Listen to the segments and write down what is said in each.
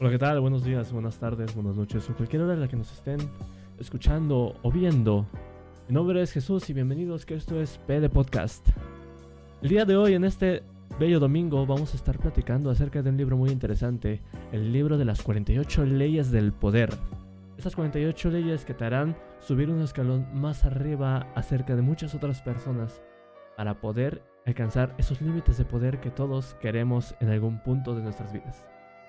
Hola, ¿qué tal? Buenos días, buenas tardes, buenas noches o cualquier hora en la que nos estén escuchando o viendo. Mi nombre es Jesús y bienvenidos que esto es PD Podcast. El día de hoy, en este bello domingo, vamos a estar platicando acerca de un libro muy interesante, el libro de las 48 leyes del poder. Estas 48 leyes que te harán subir un escalón más arriba acerca de muchas otras personas para poder alcanzar esos límites de poder que todos queremos en algún punto de nuestras vidas.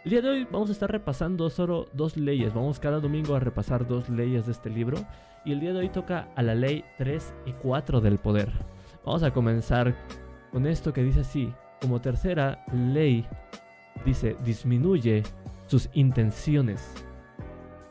El día de hoy vamos a estar repasando solo dos leyes. Vamos cada domingo a repasar dos leyes de este libro. Y el día de hoy toca a la ley 3 y 4 del poder. Vamos a comenzar con esto que dice así. Como tercera ley, dice, disminuye sus intenciones.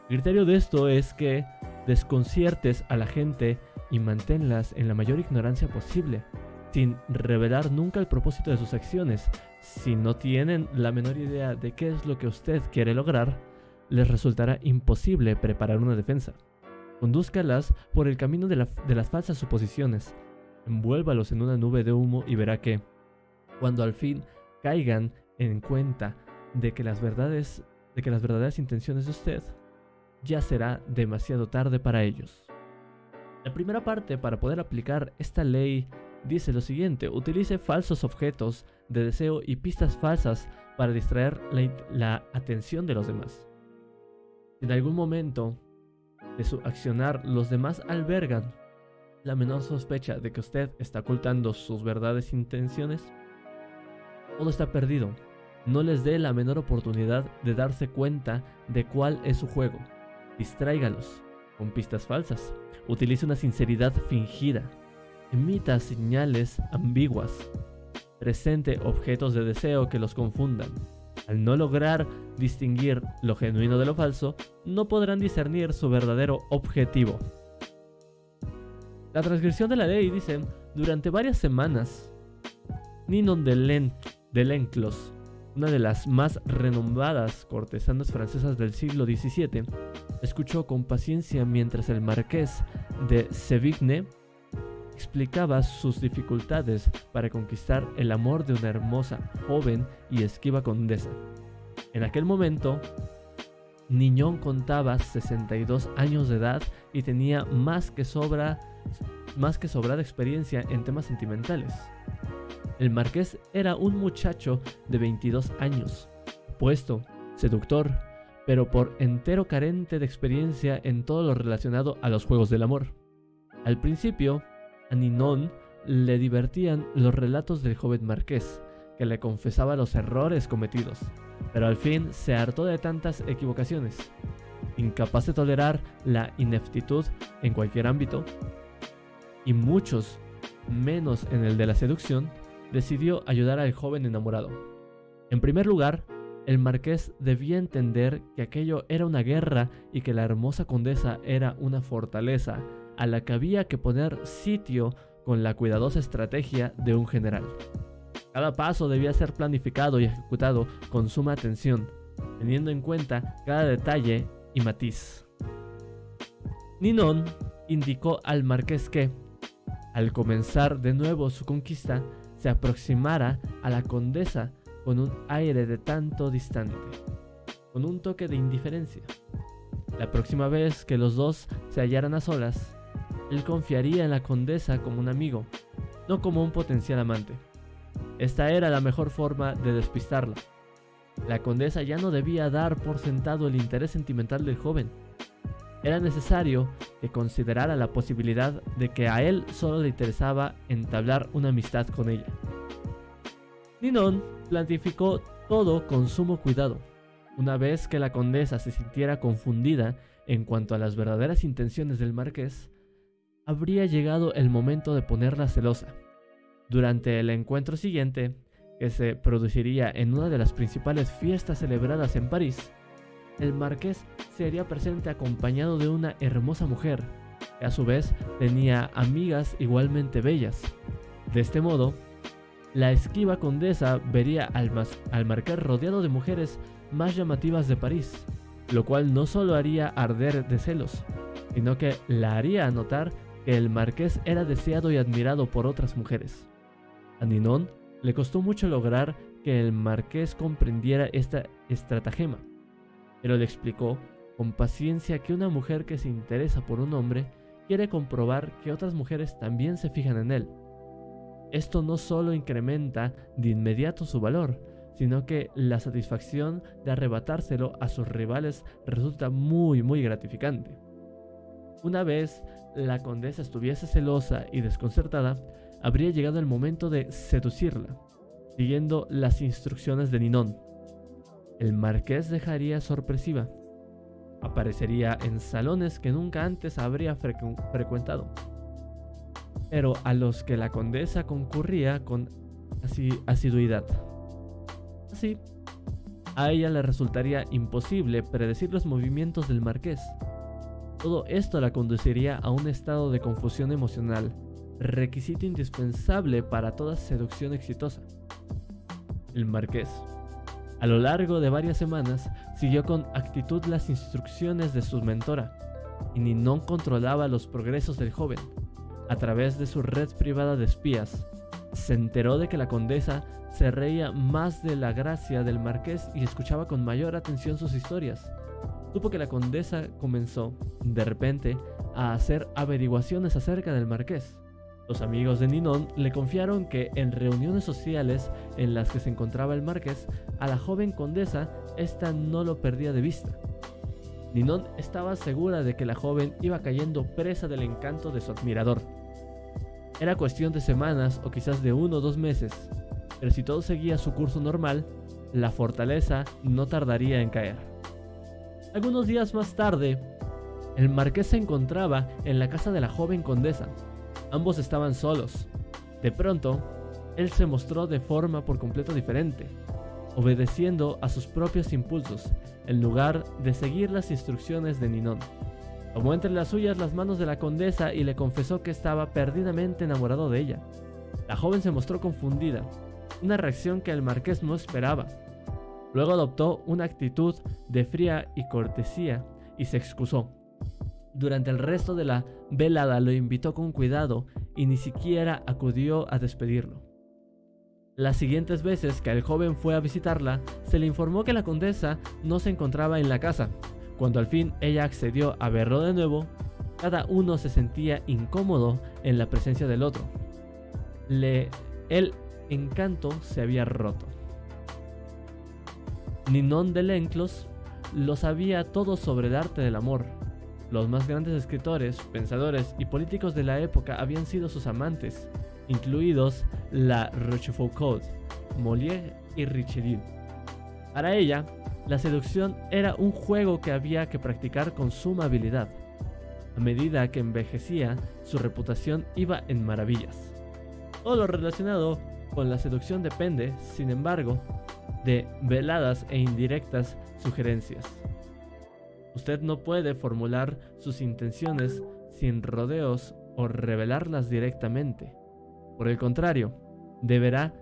El criterio de esto es que desconciertes a la gente y manténlas en la mayor ignorancia posible, sin revelar nunca el propósito de sus acciones, si no tienen la menor idea de qué es lo que usted quiere lograr, les resultará imposible preparar una defensa. Condúzcalas por el camino de, las falsas suposiciones. Envuélvalos en una nube de humo y verá que, cuando al fin caigan en cuenta de que las verdades, de que las verdaderas intenciones de usted, ya será demasiado tarde para ellos. La primera parte para poder aplicar esta ley dice lo siguiente, utilice falsos objetos de deseo y pistas falsas para distraer la, atención de los demás. En algún momento de su accionar los demás albergan la menor sospecha de que usted está ocultando sus verdaderas intenciones, todo está perdido. No les dé la menor oportunidad de darse cuenta de cuál es su juego. Distráigalos con pistas falsas. Utilice una sinceridad fingida emita señales ambiguas, presente objetos de deseo que los confundan. Al no lograr distinguir lo genuino de lo falso, no podrán discernir su verdadero objetivo. La transgresión de la ley dice, durante varias semanas, Ninon de, Lenclos, una de las más renombradas cortesanas francesas del siglo XVII, escuchó con paciencia mientras el marqués de Sevigne explicaba sus dificultades para conquistar el amor de una hermosa, joven y esquiva condesa. En aquel momento, Niñón contaba 62 años de edad y tenía más que sobra más que sobrada experiencia en temas sentimentales. El marqués era un muchacho de 22 años, puesto, seductor, pero por entero carente de experiencia en todo lo relacionado a los juegos del amor. Al principio, a Ninon le divertían los relatos del joven marqués, que le confesaba los errores cometidos, pero al fin se hartó de tantas equivocaciones. Incapaz de tolerar la ineptitud en cualquier ámbito, y muchos menos en el de la seducción, decidió ayudar al joven enamorado. En primer lugar, el marqués debía entender que aquello era una guerra y que la hermosa condesa era una fortaleza a la que había que poner sitio con la cuidadosa estrategia de un general. Cada paso debía ser planificado y ejecutado con suma atención, teniendo en cuenta cada detalle y matiz. Ninon indicó al marqués que, al comenzar de nuevo su conquista, se aproximara a la condesa con un aire de tanto distante, con un toque de indiferencia. La próxima vez que los dos se hallaran a solas, él confiaría en la condesa como un amigo, no como un potencial amante. Esta era la mejor forma de despistarla. La condesa ya no debía dar por sentado el interés sentimental del joven. Era necesario que considerara la posibilidad de que a él solo le interesaba entablar una amistad con ella. Ninon planificó todo con sumo cuidado. Una vez que la condesa se sintiera confundida en cuanto a las verdaderas intenciones del marqués, habría llegado el momento de ponerla celosa. Durante el encuentro siguiente, que se produciría en una de las principales fiestas celebradas en París, el marqués sería presente acompañado de una hermosa mujer, que a su vez tenía amigas igualmente bellas. De este modo, la esquiva condesa vería al, al marqués rodeado de mujeres más llamativas de París, lo cual no solo haría arder de celos, sino que la haría notar el marqués era deseado y admirado por otras mujeres. A Ninon le costó mucho lograr que el marqués comprendiera esta estratagema, pero le explicó con paciencia que una mujer que se interesa por un hombre quiere comprobar que otras mujeres también se fijan en él. Esto no solo incrementa de inmediato su valor, sino que la satisfacción de arrebatárselo a sus rivales resulta muy muy gratificante. Una vez la condesa estuviese celosa y desconcertada, habría llegado el momento de seducirla, siguiendo las instrucciones de Ninón. El marqués dejaría sorpresiva. Aparecería en salones que nunca antes habría frecuentado, pero a los que la condesa concurría con asiduidad. Así, a ella le resultaría imposible predecir los movimientos del marqués. Todo esto la conduciría a un estado de confusión emocional, requisito indispensable para toda seducción exitosa. El marqués, a lo largo de varias semanas, siguió con actitud las instrucciones de su mentora, y ni no controlaba los progresos del joven. A través de su red privada de espías, se enteró de que la condesa se reía más de la gracia del marqués y escuchaba con mayor atención sus historias. Supo que la condesa comenzó, de repente, a hacer averiguaciones acerca del marqués. Los amigos de Ninon le confiaron que en reuniones sociales en las que se encontraba el marqués, a la joven condesa esta no lo perdía de vista. Ninon estaba segura de que la joven iba cayendo presa del encanto de su admirador. Era cuestión de semanas o quizás de uno o dos meses, pero si todo seguía su curso normal, la fortaleza no tardaría en caer. Algunos días más tarde, el marqués se encontraba en la casa de la joven condesa. Ambos estaban solos. De pronto, él se mostró de forma por completo diferente, obedeciendo a sus propios impulsos, en lugar de seguir las instrucciones de Ninón. Tomó entre las suyas las manos de la condesa y le confesó que estaba perdidamente enamorado de ella. La joven se mostró confundida, una reacción que el marqués no esperaba. Luego adoptó una actitud de fría y cortesía y se excusó. Durante el resto de la velada lo invitó con cuidado y ni siquiera acudió a despedirlo. Las siguientes veces que el joven fue a visitarla, se le informó que la condesa no se encontraba en la casa. Cuando al fin ella accedió a verlo de nuevo, cada uno se sentía incómodo en la presencia del otro. Le, él encanto se había roto. Ninon de Lenclos lo sabía todo sobre el arte del amor. Los más grandes escritores, pensadores y políticos de la época habían sido sus amantes, incluidos la Rochefoucauld, Molière y Richelieu. Para ella, la seducción era un juego que había que practicar con suma habilidad. A medida que envejecía, su reputación iba en maravillas. Todo lo relacionado con la seducción depende, sin embargo, de veladas e indirectas sugerencias. Usted no puede formular sus intenciones sin rodeos o revelarlas directamente. Por el contrario, deberá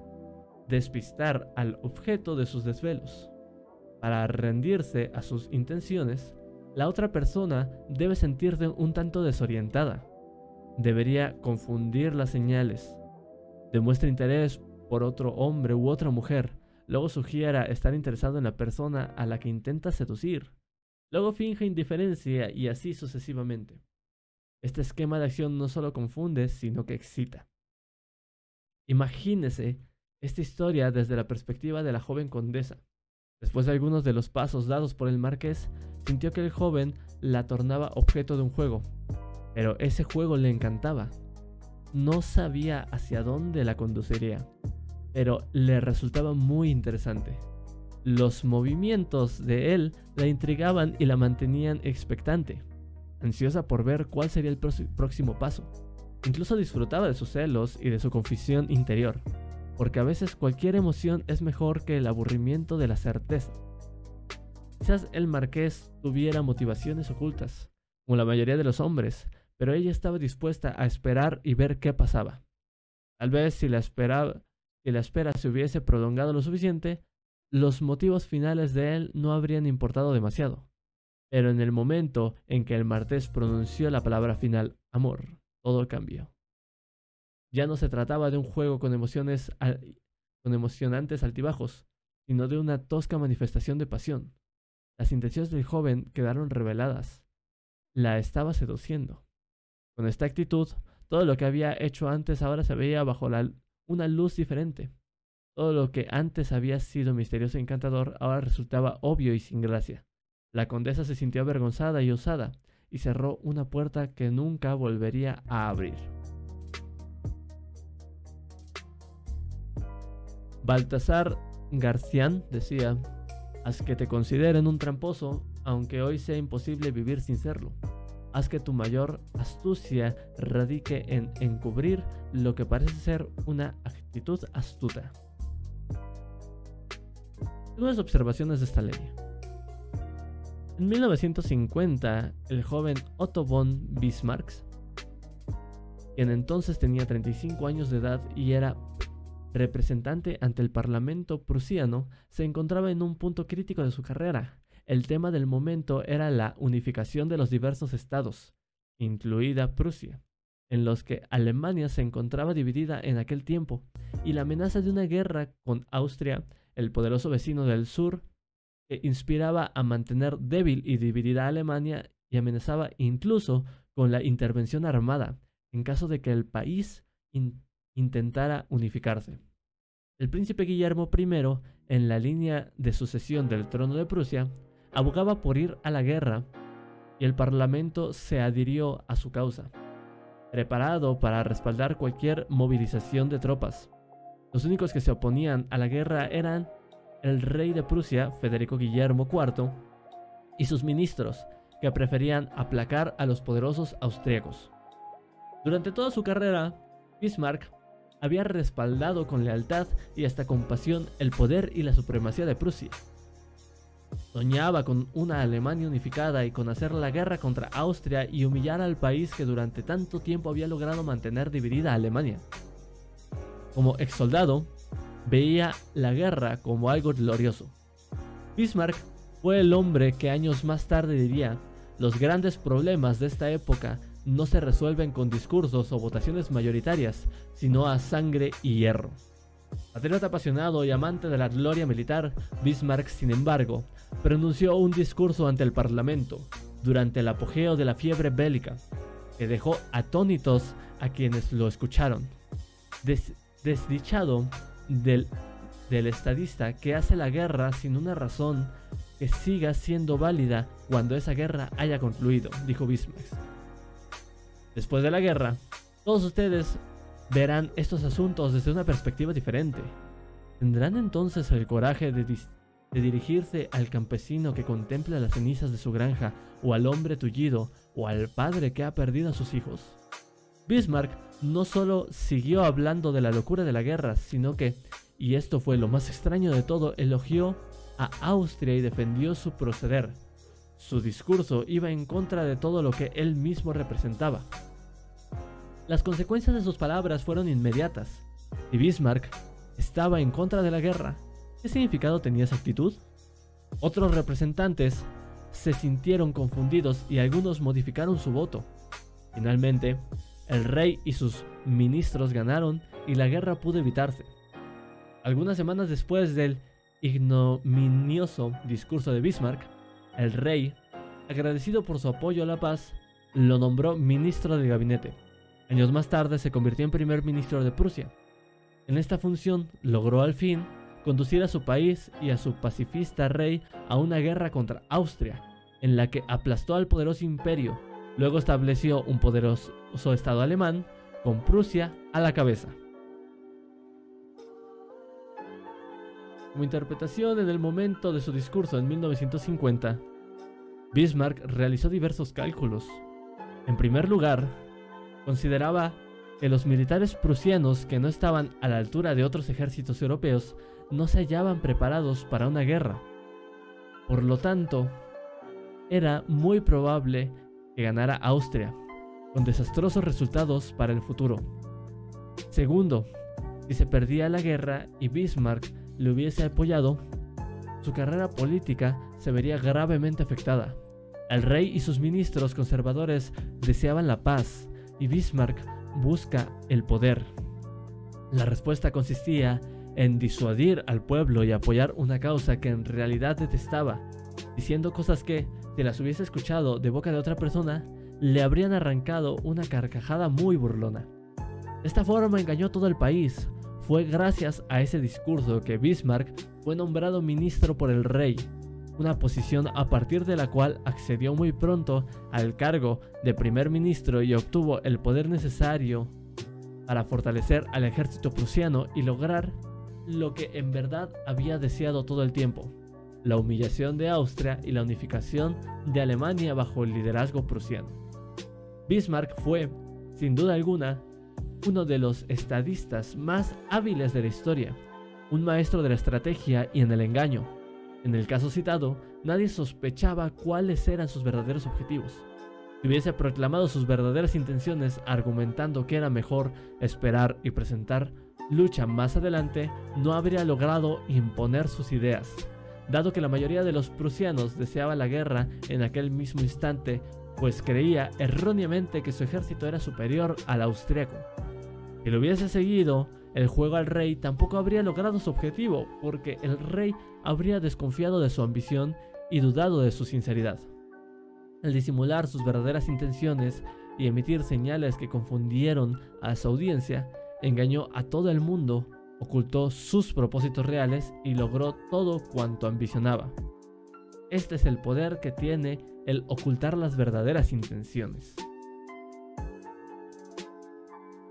despistar al objeto de sus desvelos. Para rendirse a sus intenciones, la otra persona debe sentirse un tanto desorientada. Debería confundir las señales, demuestra interés por otro hombre u otra mujer, luego sugiera estar interesado en la persona a la que intenta seducir, luego finge indiferencia y así sucesivamente. Este esquema de acción no solo confunde, sino que excita. Imagínese esta historia desde la perspectiva de la joven condesa. Después de algunos de los pasos dados por el marqués, sintió que el joven la tornaba objeto de un juego, pero ese juego le encantaba no sabía hacia dónde la conduciría, pero le resultaba muy interesante. Los movimientos de él la intrigaban y la mantenían expectante, ansiosa por ver cuál sería el próximo paso. Incluso disfrutaba de sus celos y de su confusión interior, porque a veces cualquier emoción es mejor que el aburrimiento de la certeza. Quizás el marqués tuviera motivaciones ocultas, como la mayoría de los hombres, pero ella estaba dispuesta a esperar y ver qué pasaba. Tal vez si la, esperaba, si la espera se hubiese prolongado lo suficiente, los motivos finales de él no habrían importado demasiado. Pero en el momento en que el martes pronunció la palabra final amor, todo cambió. Ya no se trataba de un juego con emociones con emocionantes altibajos, sino de una tosca manifestación de pasión. Las intenciones del joven quedaron reveladas. La estaba seduciendo. Con esta actitud, todo lo que había hecho antes ahora se veía bajo una luz diferente. Todo lo que antes había sido misterioso e encantador ahora resultaba obvio y sin gracia. La condesa se sintió avergonzada y osada, y cerró una puerta que nunca volvería a abrir. Baltasar Garcián decía, haz que te consideren un tramposo, aunque hoy sea imposible vivir sin serlo. Haz que tu mayor astucia radique en encubrir lo que parece ser una actitud astuta. Algunas observaciones de esta ley. En 1950, el joven Otto von Bismarck, quien entonces tenía 35 años de edad y era representante ante el Parlamento prusiano, se encontraba en un punto crítico de su carrera. El tema del momento era la unificación de los diversos estados, incluida Prusia, en los que Alemania se encontraba dividida en aquel tiempo, y la amenaza de una guerra con Austria, el poderoso vecino del sur, que inspiraba a mantener débil y dividida a Alemania y amenazaba incluso con la intervención armada en caso de que el país intentara unificarse. El príncipe Guillermo I, en la línea de sucesión del trono de Prusia, abogaba por ir a la guerra y el parlamento se adhirió a su causa, preparado para respaldar cualquier movilización de tropas. Los únicos que se oponían a la guerra eran el rey de Prusia, Federico Guillermo IV, y sus ministros, que preferían aplacar a los poderosos austríacos. Durante toda su carrera, Bismarck había respaldado con lealtad y hasta compasión el poder y la supremacía de Prusia. Soñaba con una Alemania unificada y con hacer la guerra contra Austria y humillar al país que durante tanto tiempo había logrado mantener dividida a Alemania. Como ex soldado, veía la guerra como algo glorioso. Bismarck fue el hombre que años más tarde diría, los grandes problemas de esta época no se resuelven con discursos o votaciones mayoritarias, sino a sangre y hierro. Patriota apasionado y amante de la gloria militar, Bismarck, sin embargo, pronunció un discurso ante el Parlamento durante el apogeo de la fiebre bélica, que dejó atónitos a quienes lo escucharon. desdichado del, del estadista que hace la guerra sin una razón que siga siendo válida cuando esa guerra haya concluido, dijo Bismarck. Después de la guerra, todos ustedes verán estos asuntos desde una perspectiva diferente. ¿Tendrán entonces el coraje de, dirigirse al campesino que contempla las cenizas de su granja, o al hombre tullido, o al padre que ha perdido a sus hijos? Bismarck no solo siguió hablando de la locura de la guerra, sino que, y esto fue lo más extraño de todo, elogió a Austria y defendió su proceder. Su discurso iba en contra de todo lo que él mismo representaba. Las consecuencias de sus palabras fueron inmediatas, y Bismarck estaba en contra de la guerra. ¿Qué significado tenía esa actitud? Otros representantes se sintieron confundidos y algunos modificaron su voto. Finalmente, el rey y sus ministros ganaron y la guerra pudo evitarse. Algunas semanas después del ignominioso discurso de Bismarck, el rey, agradecido por su apoyo a la paz, lo nombró ministro del gabinete. Años más tarde se convirtió en primer ministro de Prusia. En esta función logró al fin conducir a su país y a su pacifista rey a una guerra contra Austria, en la que aplastó al poderoso imperio Luego estableció un poderoso Estado alemán con Prusia a la cabeza. Como interpretación en el momento de su discurso en 1950, Bismarck realizó diversos cálculos. En primer lugar, consideraba que los militares prusianos que no estaban a la altura de otros ejércitos europeos no se hallaban preparados para una guerra. Por lo tanto, era muy probable que ganara Austria, con desastrosos resultados para el futuro. Segundo, si se perdía la guerra y Bismarck le hubiese apoyado, su carrera política se vería gravemente afectada. El rey y sus ministros conservadores deseaban la paz y Bismarck busca el poder. La respuesta consistía en disuadir al pueblo y apoyar una causa que en realidad detestaba, diciendo cosas que, si las hubiese escuchado de boca de otra persona, le habrían arrancado una carcajada muy burlona. Esta forma engañó a todo el país. Fue gracias a ese discurso que Bismarck fue nombrado ministro por el rey, una posición a partir de la cual accedió muy pronto al cargo de primer ministro y obtuvo el poder necesario para fortalecer al ejército prusiano y lograr lo que en verdad había deseado todo el tiempo, la humillación de Austria y la unificación de Alemania bajo el liderazgo prusiano. Bismarck fue, sin duda alguna, uno de los estadistas más hábiles de la historia, un maestro de la estrategia y en el engaño. En el caso citado, nadie sospechaba cuáles eran sus verdaderos objetivos. Si hubiese proclamado sus verdaderas intenciones argumentando que era mejor esperar y presentar lucha más adelante, no habría logrado imponer sus ideas. Dado que la mayoría de los prusianos deseaba la guerra en aquel mismo instante, pues creía erróneamente que su ejército era superior al austriaco. Si lo hubiese seguido el juego al rey, tampoco habría logrado su objetivo, porque el rey habría desconfiado de su ambición y dudado de su sinceridad. Al disimular sus verdaderas intenciones y emitir señales que confundieron a su audiencia, engañó a todo el mundo, ocultó sus propósitos reales y logró todo cuanto ambicionaba. Este es el poder que tiene el ocultar las verdaderas intenciones.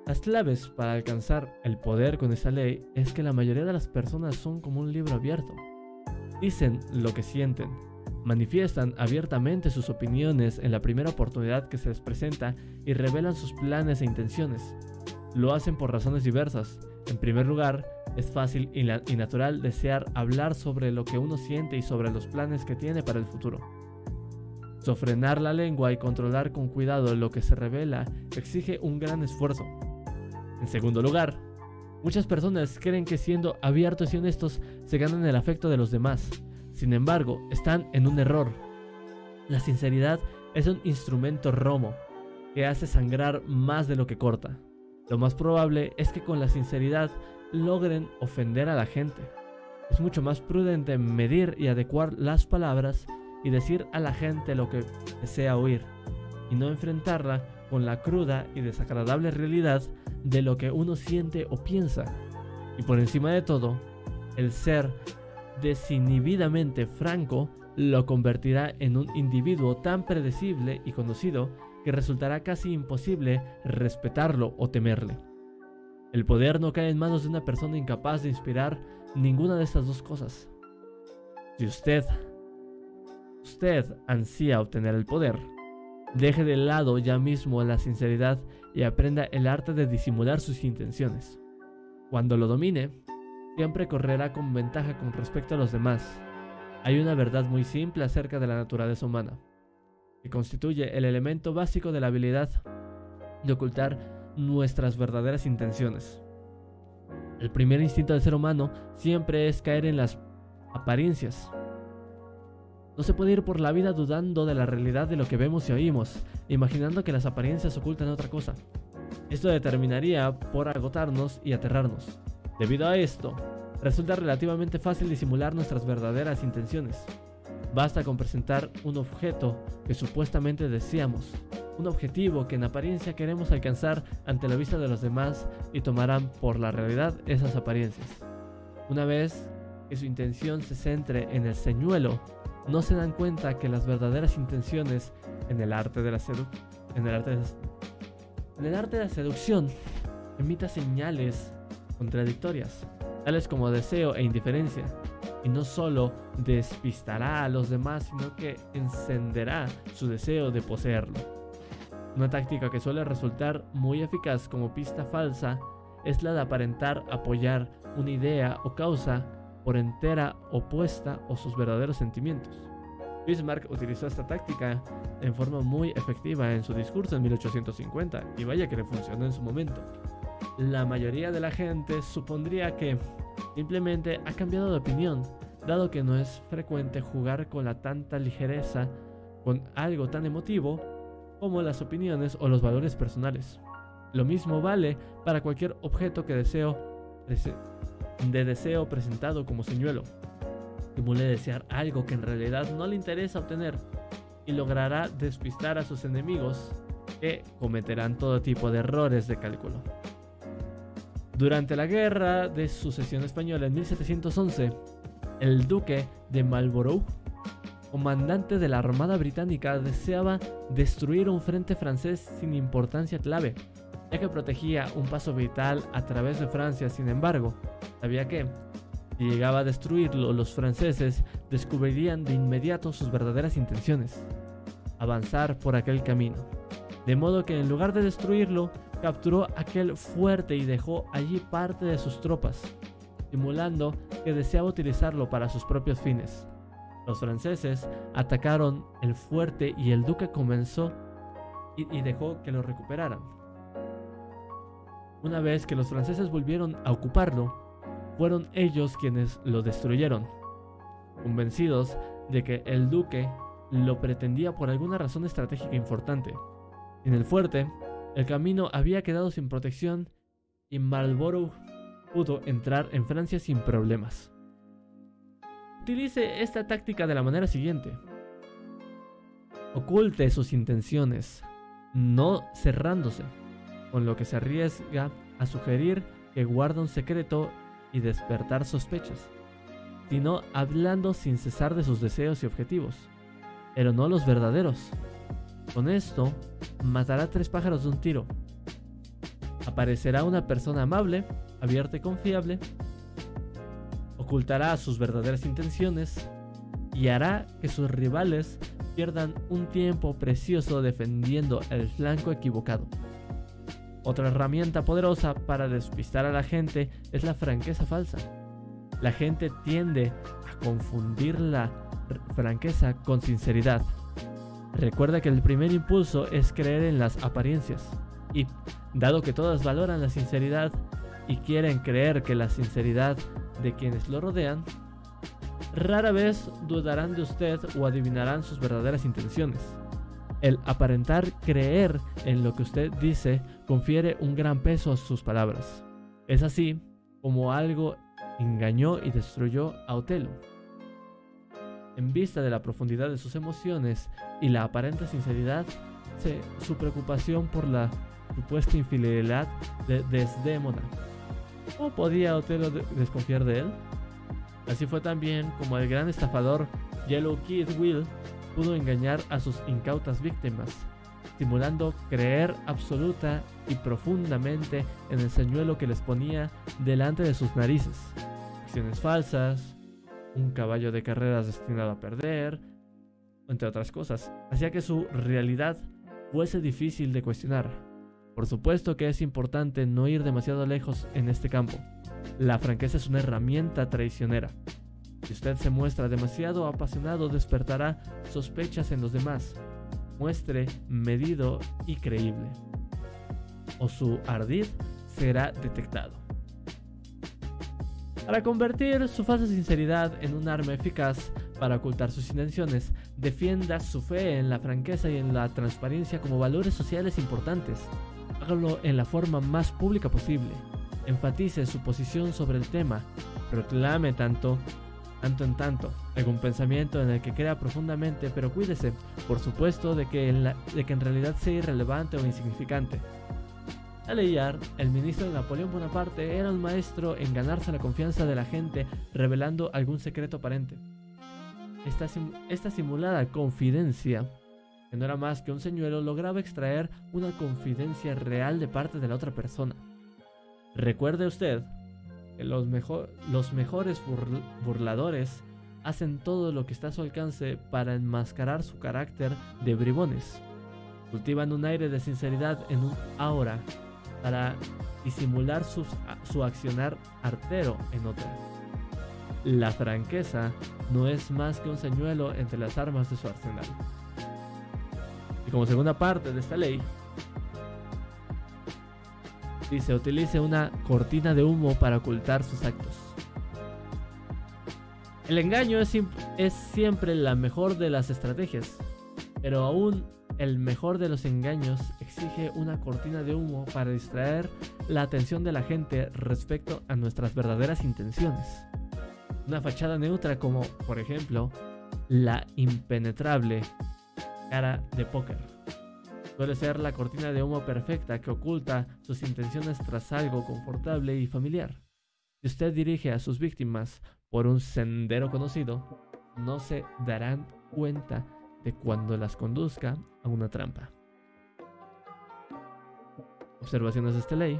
Las claves para alcanzar el poder con esa ley es que la mayoría de las personas son como un libro abierto. Dicen lo que sienten, manifiestan abiertamente sus opiniones en la primera oportunidad que se les presenta y revelan sus planes e intenciones. Lo hacen por razones diversas. En primer lugar, es fácil y, natural desear hablar sobre lo que uno siente y sobre los planes que tiene para el futuro. Sofrenar la lengua y controlar con cuidado lo que se revela exige un gran esfuerzo. En segundo lugar, muchas personas creen que siendo abiertos y honestos se ganan el afecto de los demás. Sin embargo, están en un error. La sinceridad es un instrumento romo que hace sangrar más de lo que corta. Lo más probable es que con la sinceridad logren ofender a la gente. Es mucho más prudente medir y adecuar las palabras y decir a la gente lo que desea oír, y no enfrentarla con la cruda y desagradable realidad de lo que uno siente o piensa. Y por encima de todo, el ser desinhibidamente franco lo convertirá en un individuo tan predecible y conocido que resultará casi imposible respetarlo o temerle. El poder no cae en manos de una persona incapaz de inspirar ninguna de estas dos cosas. Si usted, usted ansía obtener el poder, Deje de lado ya mismo la sinceridad y aprenda el arte de disimular sus intenciones. Cuando lo domine, siempre correrá con ventaja con respecto a los demás. Hay una verdad muy simple acerca de la naturaleza humana, que constituye el elemento básico de la habilidad de ocultar nuestras verdaderas intenciones. El primer instinto del ser humano siempre es caer en las apariencias, no se puede ir por la vida dudando de la realidad de lo que vemos y oímos, imaginando que las apariencias ocultan otra cosa. Esto determinaría por agotarnos y aterrarnos. Debido a esto, resulta relativamente fácil disimular nuestras verdaderas intenciones. Basta con presentar un objeto que supuestamente deseamos, un objetivo que en apariencia queremos alcanzar ante la vista de los demás y tomarán por la realidad esas apariencias. Una vez que su intención se centre en el señuelo no se dan cuenta que las verdaderas intenciones en el arte de la seducción emita señales contradictorias, tales como deseo e indiferencia, y no solo despistará a los demás, sino que encenderá su deseo de poseerlo. Una táctica que suele resultar muy eficaz como pista falsa es la de aparentar apoyar una idea o causa por entera opuesta a sus verdaderos sentimientos. Bismarck utilizó esta táctica en forma muy efectiva en su discurso en 1850 y vaya que le funcionó en su momento. La mayoría de la gente supondría que simplemente ha cambiado de opinión, dado que no es frecuente jugar con la tanta ligereza con algo tan emotivo como las opiniones o los valores personales. Lo mismo vale para cualquier objeto que deseo de deseo presentado como señuelo. Simule desear algo que en realidad no le interesa obtener y logrará despistar a sus enemigos que cometerán todo tipo de errores de cálculo. Durante la Guerra de Sucesión Española en 1711, el duque de Marlborough, comandante de la Armada Británica, deseaba destruir un frente francés sin importancia clave, que protegía un paso vital a través de Francia. Sin embargo, sabía que, si llegaba a destruirlo, los franceses descubrirían de inmediato sus verdaderas intenciones, avanzar por aquel camino. De modo que en lugar de destruirlo, capturó aquel fuerte y dejó allí parte de sus tropas, simulando que deseaba utilizarlo para sus propios fines. Los franceses atacaron el fuerte y el duque comenzó y, dejó que lo recuperaran. Una vez que los franceses volvieron a ocuparlo, fueron ellos quienes lo destruyeron, convencidos de que el duque lo pretendía por alguna razón estratégica importante. En el fuerte, el camino había quedado sin protección y Marlborough pudo entrar en Francia sin problemas. Utilice esta táctica de la manera siguiente. Oculte sus intenciones, no cerrándose, con lo que se arriesga a sugerir que guarda un secreto y despertar sospechas, sino hablando sin cesar de sus deseos y objetivos, pero no los verdaderos. Con esto, matará tres pájaros de un tiro. Aparecerá una persona amable, abierta y confiable, ocultará sus verdaderas intenciones y hará que sus rivales pierdan un tiempo precioso defendiendo el flanco equivocado. Otra herramienta poderosa para despistar a la gente es la franqueza falsa. La gente tiende a confundir la franqueza con sinceridad. Recuerda que el primer impulso es creer en las apariencias. Y, dado que todas valoran la sinceridad y quieren creer que la sinceridad de quienes lo rodean, rara vez dudarán de usted o adivinarán sus verdaderas intenciones. El aparentar creer en lo que usted dice confiere un gran peso a sus palabras. Es así como algo engañó y destruyó a Otelo. En vista de la profundidad de sus emociones y la aparente sinceridad, su preocupación por la supuesta infidelidad de Desdémona. ¿Cómo podía Otelo desconfiar de él? Así fue también como el gran estafador Yellow Kid Will pudo engañar a sus incautas víctimas, simulando creer absoluta y profundamente en el señuelo que les ponía delante de sus narices. Acciones falsas, un caballo de carreras destinado a perder, entre otras cosas, hacía que su realidad fuese difícil de cuestionar. Por supuesto que es importante no ir demasiado lejos en este campo. La franqueza es una herramienta traicionera. Si usted se muestra demasiado apasionado, despertará sospechas en los demás. Muestre medido y creíble. O su ardid será detectado. Para convertir su falsa sinceridad en un arma eficaz para ocultar sus intenciones, defienda su fe en la franqueza y en la transparencia como valores sociales importantes. Hágalo en la forma más pública posible. Enfatice su posición sobre el tema. Proclame tanto, tanto en tanto, algún pensamiento en el que crea profundamente, pero cuídese, por supuesto, de que de que en realidad sea irrelevante o insignificante. Aleillar, el ministro de Napoleón Bonaparte, era un maestro en ganarse la confianza de la gente revelando algún secreto aparente. Esta, esta simulada confidencia, que no era más que un señuelo, lograba extraer una confidencia real de parte de la otra persona. Recuerde usted los, mejores burladores hacen todo lo que está a su alcance para enmascarar su carácter de bribones. Cultivan un aire de sinceridad en un aura para disimular su accionar artero en otra. La franqueza no es más que un señuelo entre las armas de su arsenal. Y como segunda parte de esta ley, dice utilice una cortina de humo para ocultar sus actos. El engaño es, es siempre la mejor de las estrategias, pero aún el mejor de los engaños exige una cortina de humo para distraer la atención de la gente respecto a nuestras verdaderas intenciones. Una fachada neutra como, por ejemplo, la impenetrable cara de póker. Suele ser la cortina de humo perfecta que oculta sus intenciones tras algo confortable y familiar. Si usted dirige a sus víctimas por un sendero conocido, no se darán cuenta de cuando las conduzca a una trampa. Observaciones de esta ley.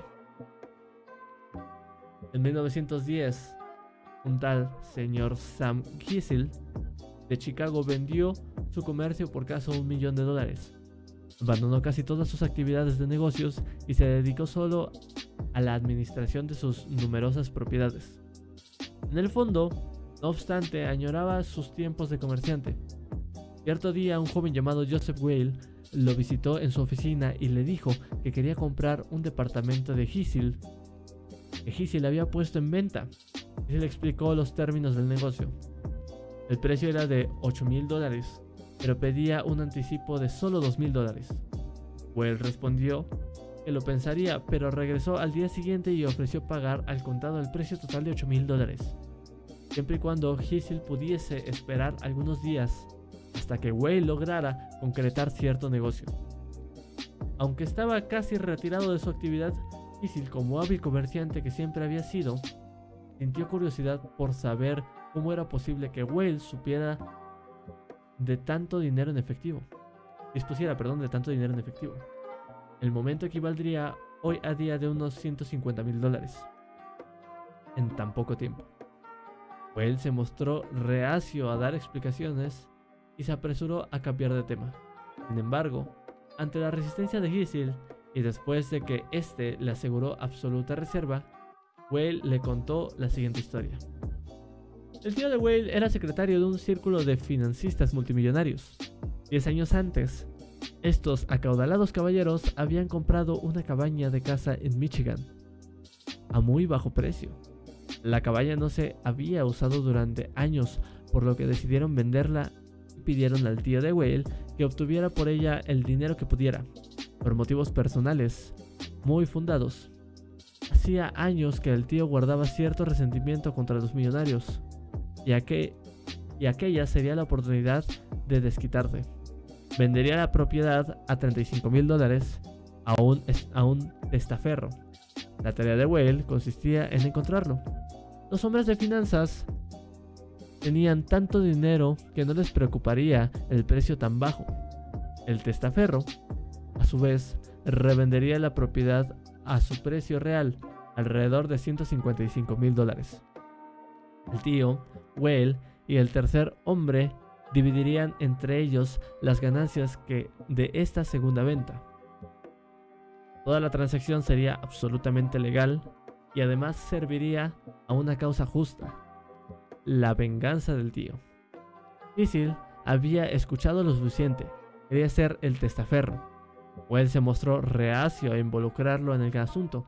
En 1910, un tal señor Sam Kissel de Chicago vendió su comercio por casi un millón de dólares. Abandonó casi todas sus actividades de negocios y se dedicó solo a la administración de sus numerosas propiedades. En el fondo, no obstante, añoraba sus tiempos de comerciante. Cierto día, un joven llamado Joseph Whale lo visitó en su oficina y le dijo que quería comprar un departamento de Gisil que Gisil había puesto en venta. Se le explicó los términos del negocio. El precio era de 8 mil dólares, pero pedía un anticipo de solo 2 mil dólares. Well respondió que lo pensaría, pero regresó al día siguiente y ofreció pagar al contado el precio total de 8 mil dólares, siempre y cuando Gisil pudiese esperar algunos días hasta que Whale lograra concretar cierto negocio. Aunque estaba casi retirado de su actividad, Gisil, como hábil comerciante que siempre había sido, sintió curiosidad por saber cómo era posible que Whale supiera de tanto dinero en efectivo. Dispusiera, perdón, de tanto dinero en efectivo. El momento equivaldría hoy a día de unos 150 mil dólares. En tan poco tiempo. Whale se mostró reacio a dar explicaciones y se apresuró a cambiar de tema. Sin embargo, ante la resistencia de Gisil y después de que éste le aseguró absoluta reserva, Whale le contó la siguiente historia. El tío de Whale era secretario de un círculo de financistas multimillonarios. Diez años antes, estos acaudalados caballeros habían comprado una cabaña de casa en Michigan a muy bajo precio. La cabaña no se había usado durante años, por lo que decidieron venderla y pidieron al tío de Whale que obtuviera por ella el dinero que pudiera, por motivos personales, muy fundados. Hacía años que el tío guardaba cierto resentimiento contra los millonarios, y, que, y aquella sería la oportunidad de desquitarse. Vendería la propiedad a 35 mil dólares a un, a un testaferro. La tarea de Whale consistía en encontrarlo. Los hombres de finanzas tenían tanto dinero que no les preocuparía el precio tan bajo. El testaferro, a su vez, revendería la propiedad a su precio real, alrededor de 155 mil dólares. El tío, Whale y el tercer hombre dividirían entre ellos las ganancias que de esta segunda venta. Toda la transacción sería absolutamente legal y además serviría a una causa justa, la venganza del tío. Gisil había escuchado lo suficiente, quería ser el testaferro. Well se mostró reacio a involucrarlo en el asunto,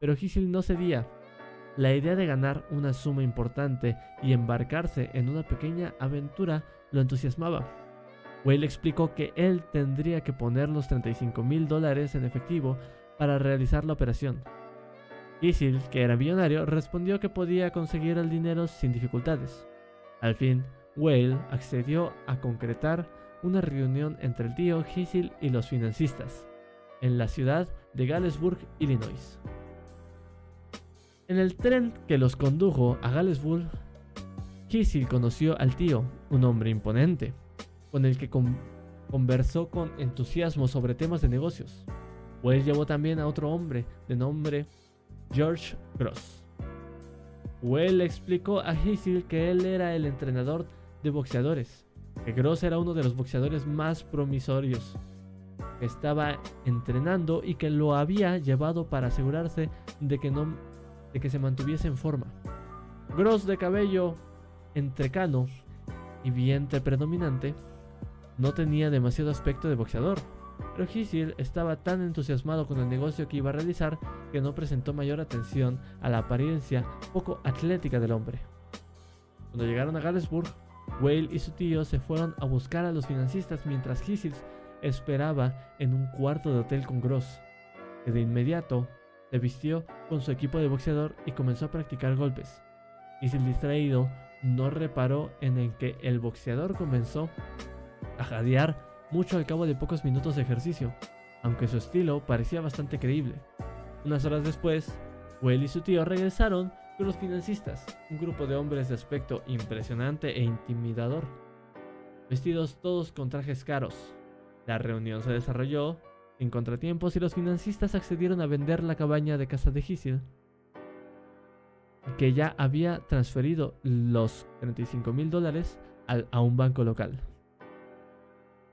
pero Gisil no cedía la idea de ganar una suma importante y embarcarse en una pequeña aventura lo entusiasmaba. Whale explicó que él tendría que poner los 35 mil dólares en efectivo para realizar la operación. Isil, que era millonario, respondió que podía conseguir el dinero sin dificultades. Al fin, Whale accedió a concretar una reunión entre el tío Gisil y los financistas, en la ciudad de Galesburg, Illinois. En el tren que los condujo a Galesburg, Kisil conoció al tío, un hombre imponente, con el que conversó con entusiasmo sobre temas de negocios. Wells llevó también a otro hombre de nombre George Gross. Well le explicó a Kisil que él era el entrenador de boxeadores, que Gross era uno de los boxeadores más promisorios, que estaba entrenando y que lo había llevado para asegurarse de que no de que se mantuviese en forma. Gross de cabello entrecano y vientre predominante, no tenía demasiado aspecto de boxeador, pero Gisil estaba tan entusiasmado con el negocio que iba a realizar que no presentó mayor atención a la apariencia poco atlética del hombre. Cuando llegaron a Galesburg, Whale y su tío se fueron a buscar a los financistas mientras Gisil esperaba en un cuarto de hotel con Gross, que de inmediato se vistió con su equipo de boxeador y comenzó a practicar golpes. el distraído no reparó en el que el boxeador comenzó a jadear mucho al cabo de pocos minutos de ejercicio, aunque su estilo parecía bastante creíble. Unas horas después, Will y su tío regresaron con los financistas, un grupo de hombres de aspecto impresionante e intimidador, vestidos todos con trajes caros. La reunión se desarrolló sin contratiempos y los financistas accedieron a vender la cabaña de casa de Gisil, que ya había transferido los 35 mil dólares a un banco local.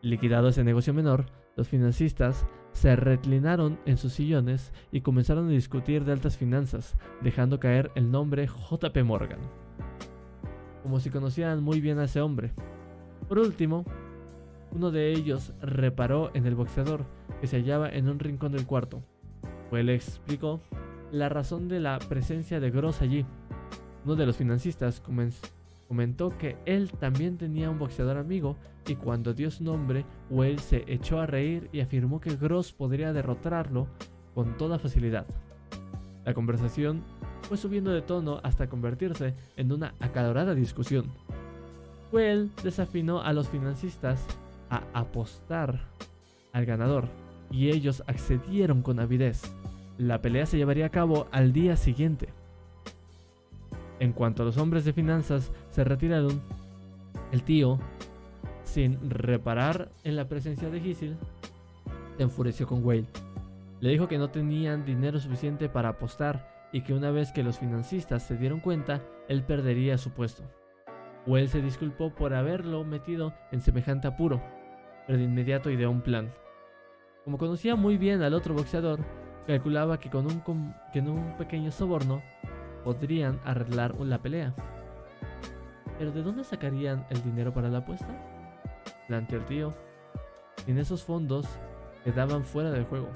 Liquidado ese negocio menor, los financistas se reclinaron en sus sillones y comenzaron a discutir de altas finanzas, dejando caer el nombre JP Morgan, como si conocieran muy bien a ese hombre. Por último, uno de ellos reparó en el boxeador que se hallaba en un rincón del cuarto. Pues le explicó la razón de la presencia de Gross allí. Uno de los financistas comentó que él también tenía un boxeador amigo y cuando dio su nombre, Whale se echó a reír y afirmó que Gross podría derrotarlo con toda facilidad. La conversación fue subiendo de tono hasta convertirse en una acalorada discusión. Whale desafinó a los financistas a apostar al ganador y ellos accedieron con avidez. La pelea se llevaría a cabo al día siguiente. En cuanto a los hombres de finanzas se retiraron, el tío, sin reparar en la presencia de Gisil, se enfureció con Whale. Le dijo que no tenían dinero suficiente para apostar y que una vez que los financistas se dieron cuenta, él perdería su puesto. Whale se disculpó por haberlo metido en semejante apuro, pero de inmediato ideó un plan. Como conocía muy bien al otro boxeador, calculaba que con un, un pequeño soborno podrían arreglar la pelea. ¿Pero de dónde sacarían el dinero para la apuesta? Planteó el tío. Sin esos fondos quedaban fuera del juego.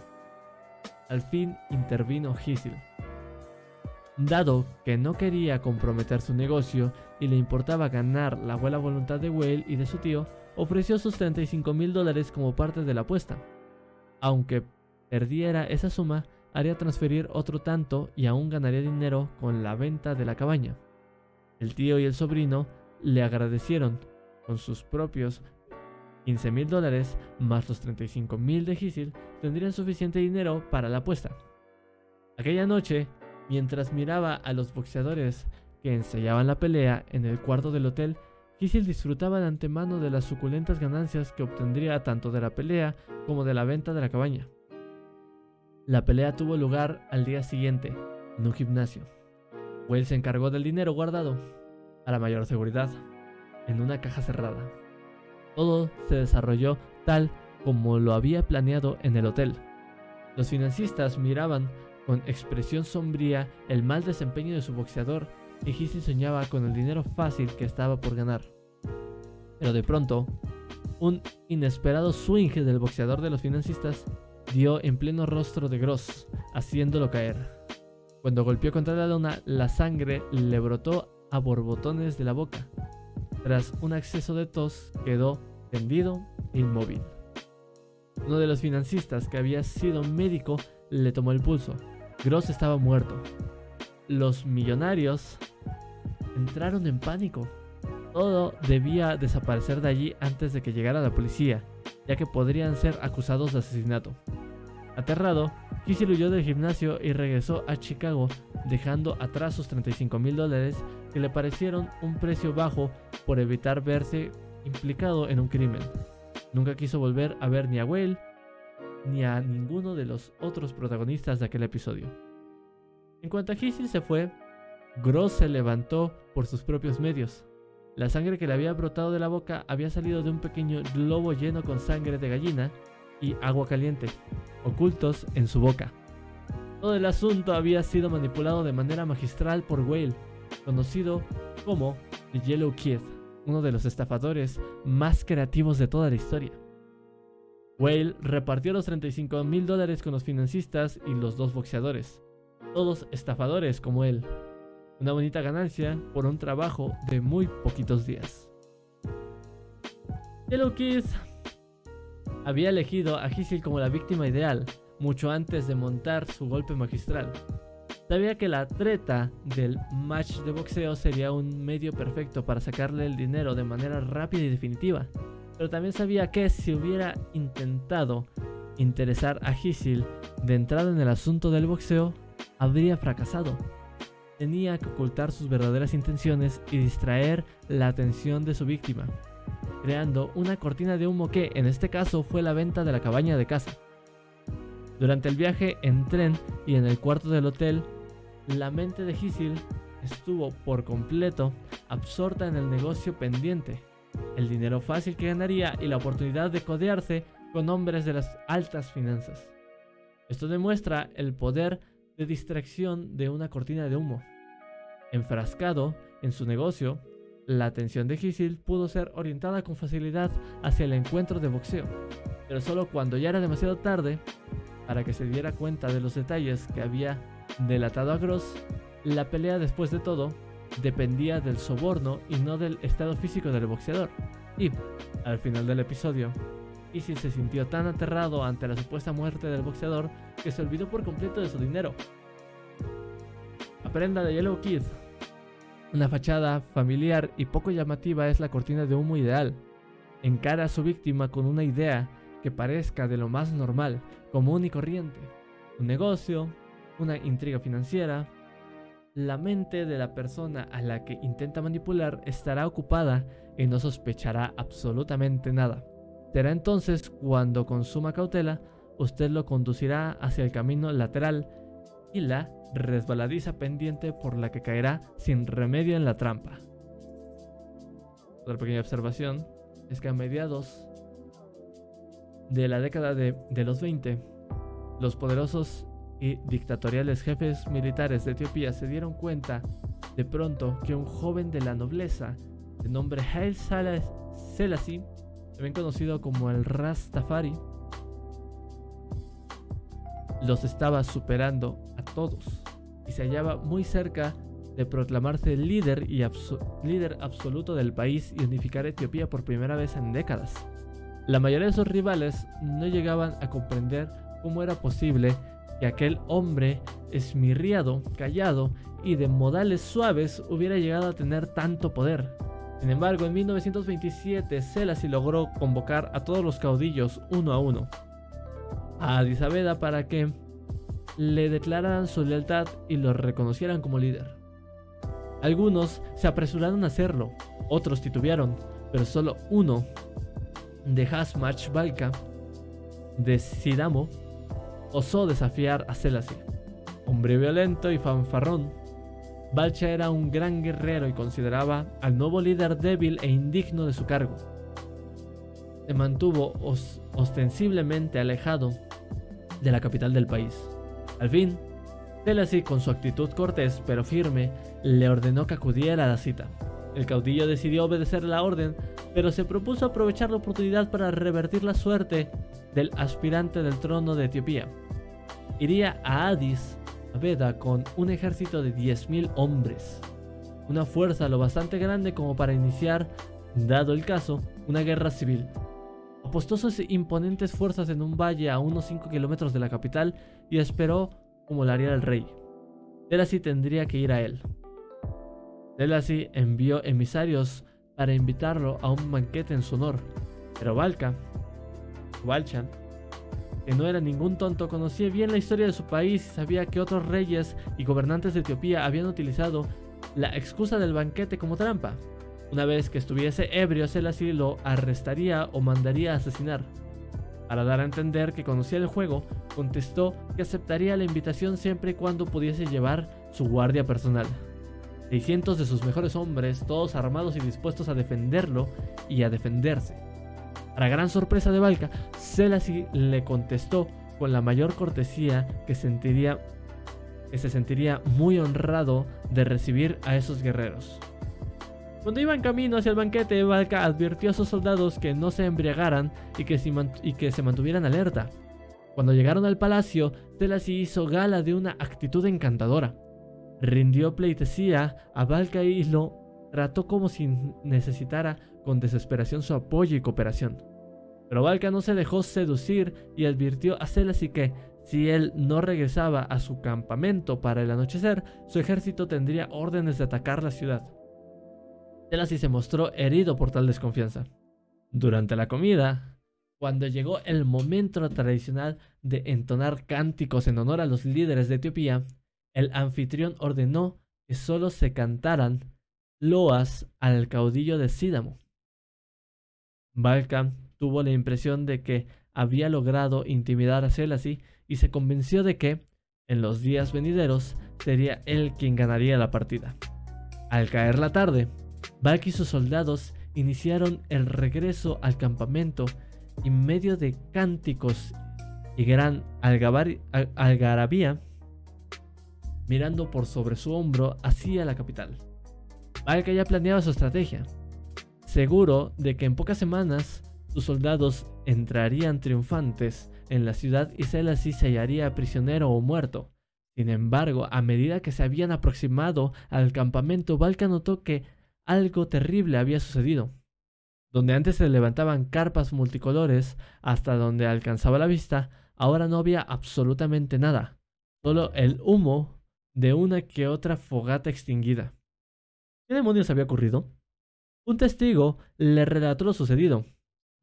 Al fin intervino Gisil. Dado que no quería comprometer su negocio y le importaba ganar la buena voluntad de Whale y de su tío, ofreció sus 35 mil dólares como parte de la apuesta. Aunque perdiera esa suma, haría transferir otro tanto y aún ganaría dinero con la venta de la cabaña. El tío y el sobrino le agradecieron con sus propios 15 mil dólares más los 35 mil de Gisil tendrían suficiente dinero para la apuesta. Aquella noche, mientras miraba a los boxeadores que ensayaban la pelea en el cuarto del hotel, Gisil disfrutaba de antemano de las suculentas ganancias que obtendría tanto de la pelea como de la venta de la cabaña. La pelea tuvo lugar al día siguiente, en un gimnasio. Will se encargó del dinero guardado, a la mayor seguridad, en una caja cerrada. Todo se desarrolló tal como lo había planeado en el hotel. Los financistas miraban con expresión sombría el mal desempeño de su boxeador y Gisil soñaba con el dinero fácil que estaba por ganar. Pero de pronto, un inesperado swing del boxeador de los financistas dio en pleno rostro de Gross, haciéndolo caer. Cuando golpeó contra la luna, la sangre le brotó a borbotones de la boca. Tras un acceso de tos, quedó tendido e inmóvil. Uno de los financistas, que había sido médico, le tomó el pulso. Gross estaba muerto. Los millonarios entraron en pánico. Todo debía desaparecer de allí antes de que llegara la policía, ya que podrían ser acusados de asesinato. Aterrado, Kissel huyó del gimnasio y regresó a Chicago, dejando atrás sus 35 mil dólares que le parecieron un precio bajo por evitar verse implicado en un crimen. Nunca quiso volver a ver ni a Whale ni a ninguno de los otros protagonistas de aquel episodio. En cuanto a Kissel se fue, Gross se levantó por sus propios medios. La sangre que le había brotado de la boca había salido de un pequeño globo lleno con sangre de gallina y agua caliente, ocultos en su boca. Todo el asunto había sido manipulado de manera magistral por Whale, conocido como The Yellow Kid, uno de los estafadores más creativos de toda la historia. Whale repartió los 35 mil dólares con los financistas y los dos boxeadores, todos estafadores como él. Una bonita ganancia por un trabajo de muy poquitos días. Kiss había elegido a Gisil como la víctima ideal, mucho antes de montar su golpe magistral. Sabía que la treta del match de boxeo sería un medio perfecto para sacarle el dinero de manera rápida y definitiva, pero también sabía que si hubiera intentado interesar a Gisil de entrada en el asunto del boxeo, habría fracasado. Tenía que ocultar sus verdaderas intenciones y distraer la atención de su víctima, creando una cortina de humo que, en este caso, fue la venta de la cabaña de casa. Durante el viaje en tren y en el cuarto del hotel, la mente de Gisil estuvo por completo absorta en el negocio pendiente, el dinero fácil que ganaría y la oportunidad de codearse con hombres de las altas finanzas. Esto demuestra el poder de distracción de una cortina de humo. Enfrascado en su negocio, la atención de Gisil pudo ser orientada con facilidad hacia el encuentro de boxeo, pero solo cuando ya era demasiado tarde para que se diera cuenta de los detalles que había delatado a Gross, la pelea después de todo dependía del soborno y no del estado físico del boxeador. Y, al final del episodio, Gisil se sintió tan aterrado ante la supuesta muerte del boxeador que se olvidó por completo de su dinero. Aprenda de Yellow Kid. Una fachada familiar y poco llamativa es la cortina de humo ideal. Encara a su víctima con una idea que parezca de lo más normal, común y corriente. Un negocio, una intriga financiera. La mente de la persona a la que intenta manipular estará ocupada y no sospechará absolutamente nada. Será entonces cuando con suma cautela usted lo conducirá hacia el camino lateral y la resbaladiza pendiente por la que caerá sin remedio en la trampa. Otra pequeña observación es que a mediados de la década de, los 20, los poderosos y dictatoriales jefes militares de Etiopía se dieron cuenta de pronto que un joven de la nobleza de nombre Haile Selassie, también conocido como el Rastafari, los estaba superando a todos y se hallaba muy cerca de proclamarse líder, y líder absoluto del país y unificar Etiopía por primera vez en décadas. La mayoría de sus rivales no llegaban a comprender cómo era posible que aquel hombre esmirriado, callado y de modales suaves hubiera llegado a tener tanto poder. Sin embargo, en 1927 Selassie logró convocar a todos los caudillos uno a uno a Addis para que le declararan su lealtad y lo reconocieran como líder. Algunos se apresuraron a hacerlo, otros titubearon, pero solo uno de Hasmach Balka de Sidamo osó desafiar a Selassie. Hombre violento y fanfarrón, Balcha era un gran guerrero y consideraba al nuevo líder débil e indigno de su cargo. Se mantuvo ostensiblemente alejado de la capital del país. Al fin, Selassie, con su actitud cortés pero firme, le ordenó que acudiera a la cita. El caudillo decidió obedecer la orden, pero se propuso aprovechar la oportunidad para revertir la suerte del aspirante del trono de Etiopía. Iría a Addis Abeba con un ejército de 10.000 hombres, una fuerza lo bastante grande como para iniciar, dado el caso, una guerra civil. Apostó sus imponentes fuerzas en un valle a unos 5 kilómetros de la capital y esperó como lo haría el rey. Selassie tendría que ir a él. Selassie envió emisarios para invitarlo a un banquete en su honor, pero Balka, Balchan, que no era ningún tonto, conocía bien la historia de su país y sabía que otros reyes y gobernantes de Etiopía habían utilizado la excusa del banquete como trampa. Una vez que estuviese ebrio, Selassie lo arrestaría o mandaría a asesinar. Para dar a entender que conocía el juego, contestó que aceptaría la invitación siempre y cuando pudiese llevar su guardia personal. 600 de sus mejores hombres, todos armados y dispuestos a defenderlo y a defenderse. Para gran sorpresa de Valka, Selassie le contestó con la mayor cortesía que, sentiría, que se sentiría muy honrado de recibir a esos guerreros. Cuando iban camino hacia el banquete, Valka advirtió a sus soldados que no se embriagaran y que, y que se mantuvieran alerta. Cuando llegaron al palacio, Selassie hizo gala de una actitud encantadora. Rindió pleitesía a Valka y lo trató como si necesitara con desesperación su apoyo y cooperación. Pero Valka no se dejó seducir y advirtió a Selassie que, si él no regresaba a su campamento para el anochecer, su ejército tendría órdenes de atacar la ciudad. Selassie se mostró herido por tal desconfianza. Durante la comida, cuando llegó el momento tradicional de entonar cánticos en honor a los líderes de Etiopía, el anfitrión ordenó que solo se cantaran loas al caudillo de Sídamo. Balkan tuvo la impresión de que había logrado intimidar a Selassie y se convenció de que, en los días venideros, sería él quien ganaría la partida. Al caer la tarde, Balk y sus soldados iniciaron el regreso al campamento en medio de cánticos y gran algarabía, mirando por sobre su hombro hacia la capital. Balk ya planeaba su estrategia, seguro de que en pocas semanas sus soldados entrarían triunfantes en la ciudad y Selassie se hallaría prisionero o muerto. Sin embargo, a medida que se habían aproximado al campamento, Balka notó que algo terrible había sucedido. Donde antes se levantaban carpas multicolores hasta donde alcanzaba la vista, ahora no había absolutamente nada, solo el humo de una que otra fogata extinguida. ¿Qué demonios había ocurrido? Un testigo le relató lo sucedido.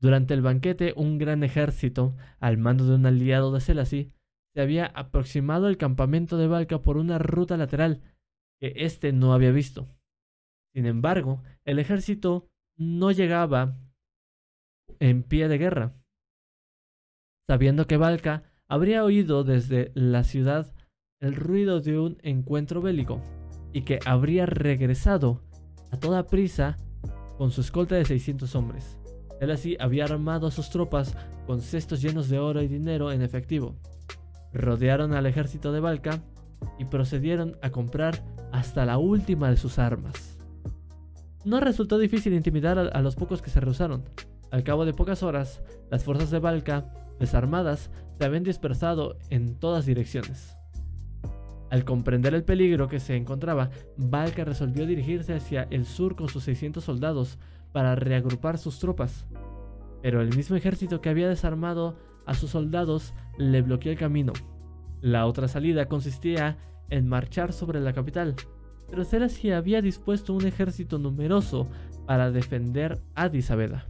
Durante el banquete, un gran ejército, al mando de un aliado de Selassie, se había aproximado al campamento de Valka por una ruta lateral que éste no había visto. Sin embargo, el ejército no llegaba en pie de guerra. Sabiendo que Valka habría oído desde la ciudad el ruido de un encuentro bélico y que habría regresado a toda prisa con su escolta de 600 hombres. Él así había armado a sus tropas con cestos llenos de oro y dinero en efectivo. Rodearon al ejército de Balca y procedieron a comprar hasta la última de sus armas. No resultó difícil intimidar a, los pocos que se rehusaron. Al cabo de pocas horas, las fuerzas de Balca, desarmadas, se habían dispersado en todas direcciones. Al comprender el peligro que se encontraba, Balca resolvió dirigirse hacia el sur con sus 600 soldados para reagrupar sus tropas. Pero el mismo ejército que había desarmado a sus soldados le bloqueó el camino. La otra salida consistía en marchar sobre la capital, pero Selassie había dispuesto un ejército numeroso para defender Addis Abeba.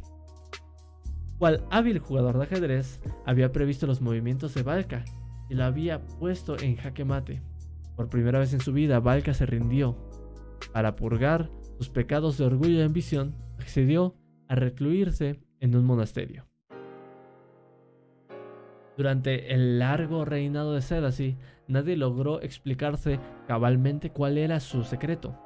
Cual hábil jugador de ajedrez, había previsto los movimientos de Valka y lo había puesto en jaque mate. Por primera vez en su vida, Valka se rindió. Para purgar sus pecados de orgullo y ambición, accedió a recluirse en un monasterio. Durante el largo reinado de Selassie, nadie logró explicarse cabalmente cuál era su secreto.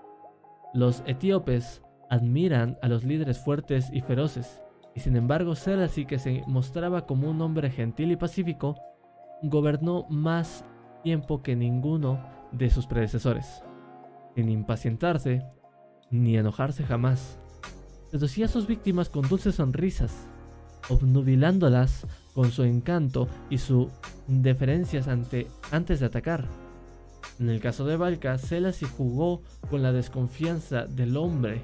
Los etíopes admiran a los líderes fuertes y feroces, y sin embargo Selassie, que se mostraba como un hombre gentil y pacífico, gobernó más tiempo que ninguno de sus predecesores, sin impacientarse ni enojarse jamás seducía a sus víctimas con dulces sonrisas, obnubilándolas con su encanto y sus deferencias ante, antes de atacar. En el caso de Valka, Selassie jugó con la desconfianza del hombre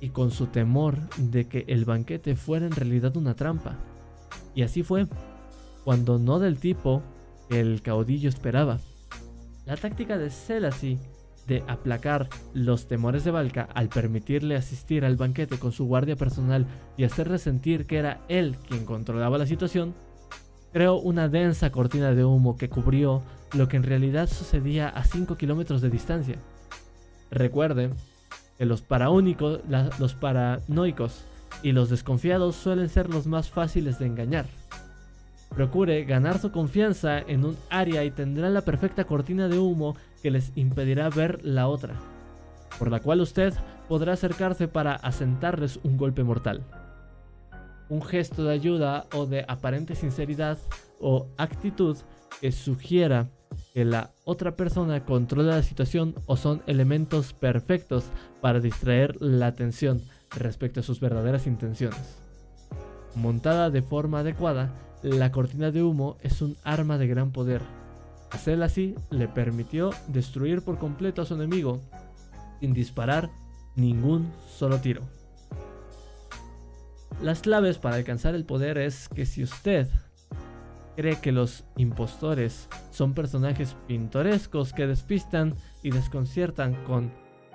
y con su temor de que el banquete fuera en realidad una trampa. Y así fue, cuando no del tipo que el caudillo esperaba. La táctica de Selassie de aplacar los temores de Valka al permitirle asistir al banquete con su guardia personal y hacerle sentir que era él quien controlaba la situación, creó una densa cortina de humo que cubrió lo que en realidad sucedía a 5 kilómetros de distancia. Recuerden que los paraúnicos, los paranoicos y los desconfiados suelen ser los más fáciles de engañar. Procure ganar su confianza en un área y tendrá la perfecta cortina de humo que les impedirá ver la otra, por la cual usted podrá acercarse para asentarles un golpe mortal. Un gesto de ayuda o de aparente sinceridad o actitud que sugiera que la otra persona controla la situación o son elementos perfectos para distraer la atención respecto a sus verdaderas intenciones. Montada de forma adecuada, la cortina de humo es un arma de gran poder. Hacerla así le permitió destruir por completo a su enemigo sin disparar ningún solo tiro. Las claves para alcanzar el poder es que si usted cree que los impostores son personajes pintorescos que despistan y desconciertan con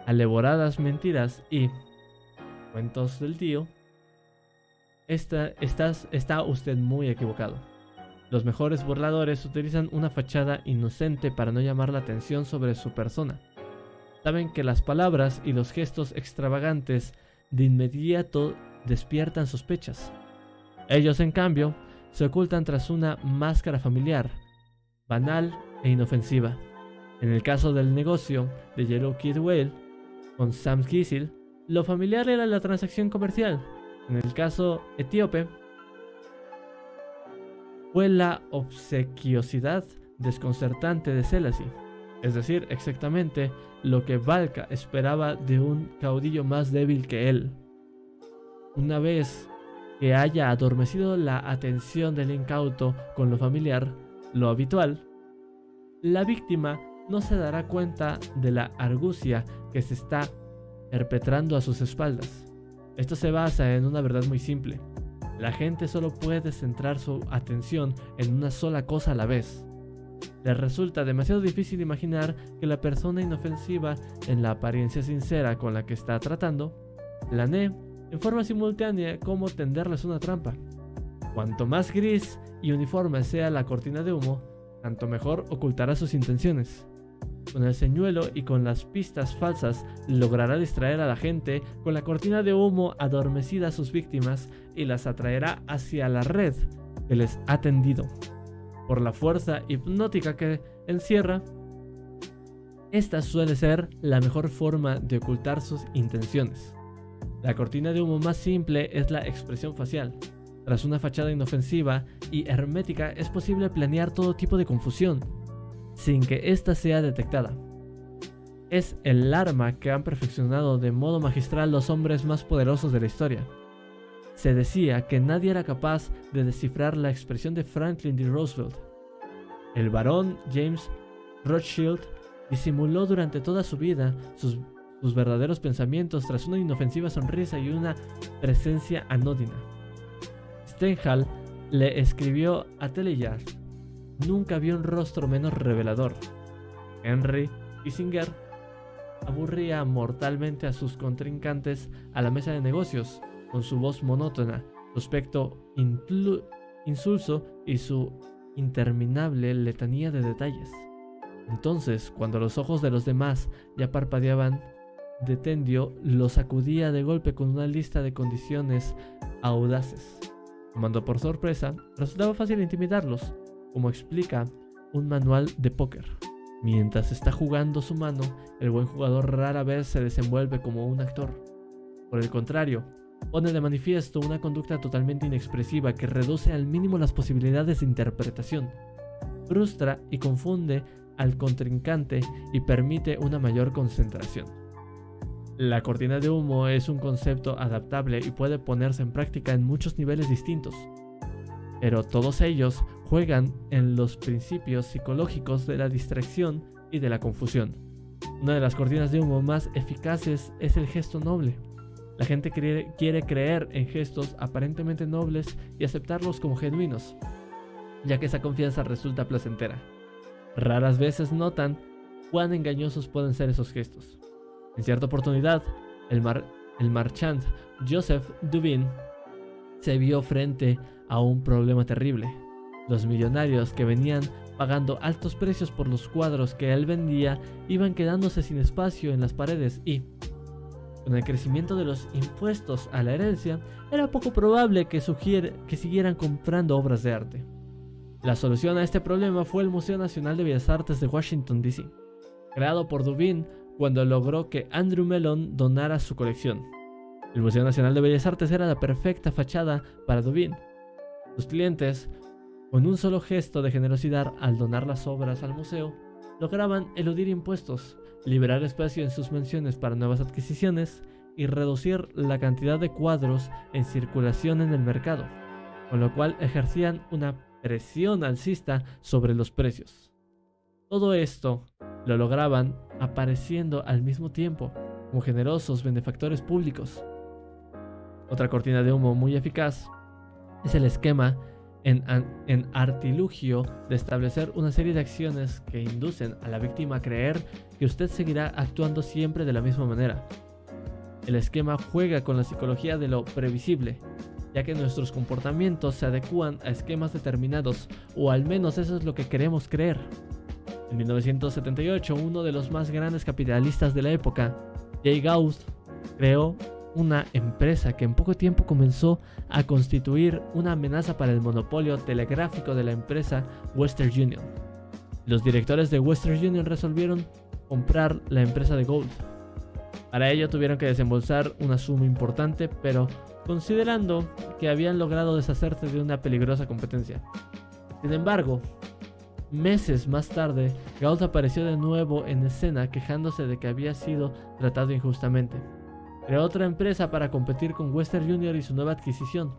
elaboradas mentiras y cuentos del tío, está, usted muy equivocado. Los mejores burladores utilizan una fachada inocente para no llamar la atención sobre su persona. Saben que las palabras y los gestos extravagantes de inmediato despiertan sospechas. Ellos, en cambio, se ocultan tras una máscara familiar, banal e inofensiva. En el caso del negocio de Yellow Kid Whale, con Sam Kissel, lo familiar era la transacción comercial. En el caso etíope, fue la obsequiosidad desconcertante de Selassie, es decir, exactamente lo que Valka esperaba de un caudillo más débil que él. Una vez que haya adormecido la atención del incauto con lo familiar, lo habitual, la víctima no se dará cuenta de la argucia que se está perpetrando a sus espaldas. Esto se basa en una verdad muy simple. La gente solo puede centrar su atención en una sola cosa a la vez. Les resulta demasiado difícil imaginar que la persona inofensiva en la apariencia sincera con la que está tratando planee en forma simultánea cómo tenderles una trampa. Cuanto más gris y uniforme sea la cortina de humo, tanto mejor ocultará sus intenciones. Con el señuelo y con las pistas falsas logrará distraer a la gente con la cortina de humo adormecida a sus víctimas y las atraerá hacia la red que les ha tendido. Por la fuerza hipnótica que encierra, esta suele ser la mejor forma de ocultar sus intenciones. La cortina de humo más simple es la expresión facial. Tras una fachada inofensiva y hermética es posible planear todo tipo de confusión, sin que ésta sea detectada. Es el arma que han perfeccionado de modo magistral los hombres más poderosos de la historia. Se decía que nadie era capaz de descifrar la expresión de Franklin D. Roosevelt. El barón James Rothschild disimuló durante toda su vida sus, sus verdaderos pensamientos tras una inofensiva sonrisa y una presencia anódina. Stendhal le escribió a Teleyard nunca vio un rostro menos revelador. Henry Kissinger aburría mortalmente a sus contrincantes a la mesa de negocios, con su voz monótona, su aspecto insulso y su interminable letanía de detalles. Entonces, cuando los ojos de los demás ya parpadeaban, Detendio los sacudía de golpe con una lista de condiciones audaces. Tomando por sorpresa, resultaba fácil intimidarlos, como explica un manual de póker. Mientras está jugando su mano, el buen jugador rara vez se desenvuelve como un actor. Por el contrario, pone de manifiesto una conducta totalmente inexpresiva que reduce al mínimo las posibilidades de interpretación, frustra y confunde al contrincante y permite una mayor concentración. La cortina de humo es un concepto adaptable y puede ponerse en práctica en muchos niveles distintos, pero todos ellos juegan en los principios psicológicos de la distracción y de la confusión. Una de las cortinas de humo más eficaces es el gesto noble. La gente quiere, creer en gestos aparentemente nobles y aceptarlos como genuinos, ya que esa confianza resulta placentera. Raras veces notan cuán engañosos pueden ser esos gestos. En cierta oportunidad, el, el marchand Joseph Dubin se vio frente a un problema terrible. Los millonarios que venían pagando altos precios por los cuadros que él vendía iban quedándose sin espacio en las paredes y, con el crecimiento de los impuestos a la herencia, era poco probable que, que siguieran comprando obras de arte. La solución a este problema fue el Museo Nacional de Bellas Artes de Washington, D.C., creado por Dubin cuando logró que Andrew Mellon donara su colección. El Museo Nacional de Bellas Artes era la perfecta fachada para Dubin. Sus clientes, con un solo gesto de generosidad al donar las obras al museo, lograban eludir impuestos, liberar espacio en sus menciones para nuevas adquisiciones y reducir la cantidad de cuadros en circulación en el mercado, con lo cual ejercían una presión alcista sobre los precios. Todo esto lo lograban apareciendo al mismo tiempo como generosos benefactores públicos, otra cortina de humo muy eficaz es el esquema en, artilugio de establecer una serie de acciones que inducen a la víctima a creer que usted seguirá actuando siempre de la misma manera. El esquema juega con la psicología de lo previsible, ya que nuestros comportamientos se adecúan a esquemas determinados, o al menos eso es lo que queremos creer. En 1978, uno de los más grandes capitalistas de la época, Jay Gauss, creó una empresa que en poco tiempo comenzó a constituir una amenaza para el monopolio telegráfico de la empresa Western Union. Los directores de Western Union resolvieron comprar la empresa de Gold. Para ello tuvieron que desembolsar una suma importante, pero considerando que habían logrado deshacerse de una peligrosa competencia. Sin embargo, meses más tarde, Gould apareció de nuevo en escena quejándose de que había sido tratado injustamente creó otra empresa para competir con Western Union y su nueva adquisición.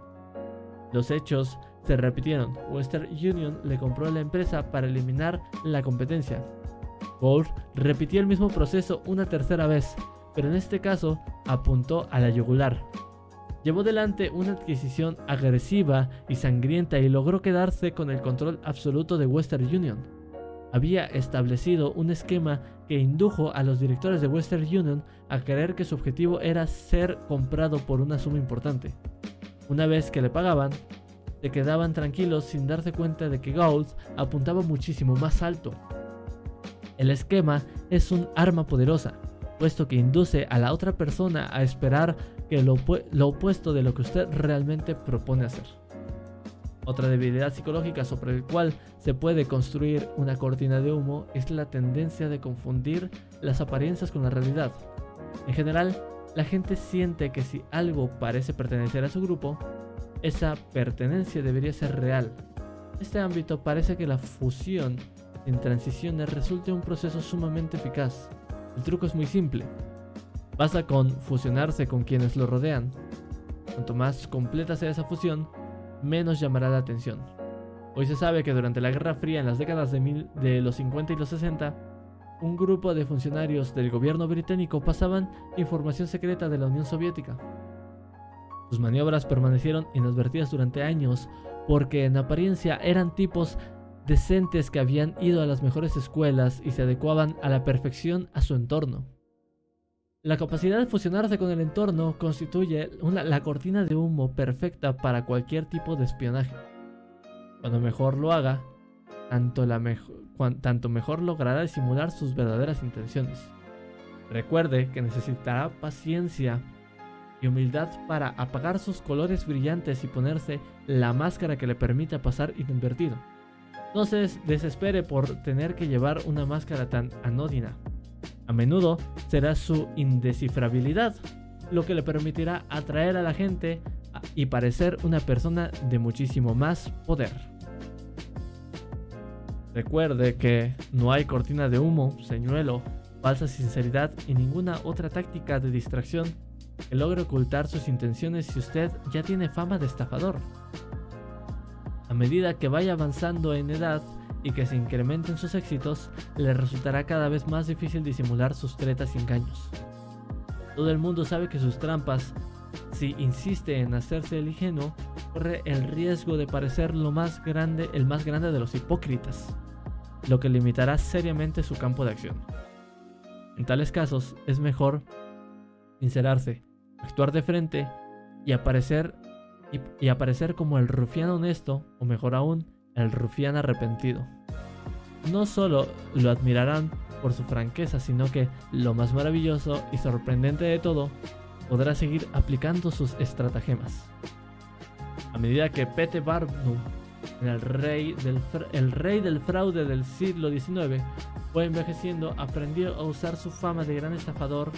Los hechos se repitieron. Western Union le compró la empresa para eliminar la competencia. Gold repitió el mismo proceso una tercera vez, pero en este caso apuntó a la yugular. Llevó delante una adquisición agresiva y sangrienta y logró quedarse con el control absoluto de Western Union había establecido un esquema que indujo a los directores de Western Union a creer que su objetivo era ser comprado por una suma importante. Una vez que le pagaban, se quedaban tranquilos sin darse cuenta de que Gould apuntaba muchísimo más alto. El esquema es un arma poderosa, puesto que induce a la otra persona a esperar que lo, lo opuesto de lo que usted realmente propone hacer. Otra debilidad psicológica sobre el cual se puede construir una cortina de humo es la tendencia de confundir las apariencias con la realidad. En general, la gente siente que si algo parece pertenecer a su grupo, esa pertenencia debería ser real. Este ámbito parece que la fusión en transiciones resulte un proceso sumamente eficaz. El truco es muy simple. Basta con fusionarse con quienes lo rodean. Cuanto más completa sea esa fusión, menos llamará la atención. Hoy se sabe que durante la Guerra Fría en las décadas de, de los 50 y los 60, un grupo de funcionarios del gobierno británico pasaban información secreta de la Unión Soviética. Sus maniobras permanecieron inadvertidas durante años porque en apariencia eran tipos decentes que habían ido a las mejores escuelas y se adecuaban a la perfección a su entorno. La capacidad de fusionarse con el entorno constituye la cortina de humo perfecta para cualquier tipo de espionaje. Cuando mejor lo haga, tanto, mejor logrará disimular sus verdaderas intenciones. Recuerde que necesitará paciencia y humildad para apagar sus colores brillantes y ponerse la máscara que le permita pasar inadvertido. No se desespere por tener que llevar una máscara tan anódina. A menudo será su indescifrabilidad, lo que le permitirá atraer a la gente y parecer una persona de muchísimo más poder. Recuerde que no hay cortina de humo, señuelo, falsa sinceridad y ninguna otra táctica de distracción que logre ocultar sus intenciones si usted ya tiene fama de estafador. A medida que vaya avanzando en edad, y que se incrementen sus éxitos, le resultará cada vez más difícil disimular sus tretas y engaños. Todo el mundo sabe que sus trampas, si insiste en hacerse el ingenuo, corre el riesgo de parecer lo más grande, el más grande de los hipócritas, lo que limitará seriamente su campo de acción. En tales casos es mejor sincerarse, actuar de frente y aparecer y aparecer como el rufián honesto, o mejor aún, el rufián arrepentido. No solo lo admirarán por su franqueza, sino que, lo más maravilloso y sorprendente de todo, podrá seguir aplicando sus estratagemas. A medida que Pete Barnum, el rey, del el rey del fraude del siglo XIX, fue envejeciendo, aprendió a usar su fama de gran estafador.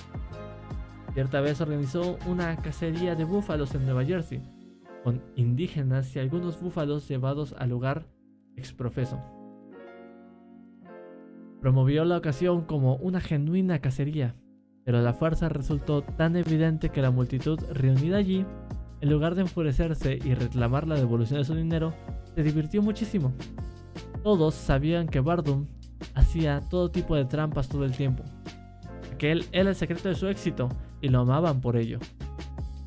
Cierta vez organizó una cacería de búfalos en Nueva Jersey, indígenas y algunos búfalos llevados al lugar exprofeso. Promovió la ocasión como una genuina cacería, pero la fuerza resultó tan evidente que la multitud reunida allí, en lugar de enfurecerse y reclamar la devolución de su dinero, se divirtió muchísimo. Todos sabían que Bardum hacía todo tipo de trampas todo el tiempo, que él era el secreto de su éxito y lo amaban por ello.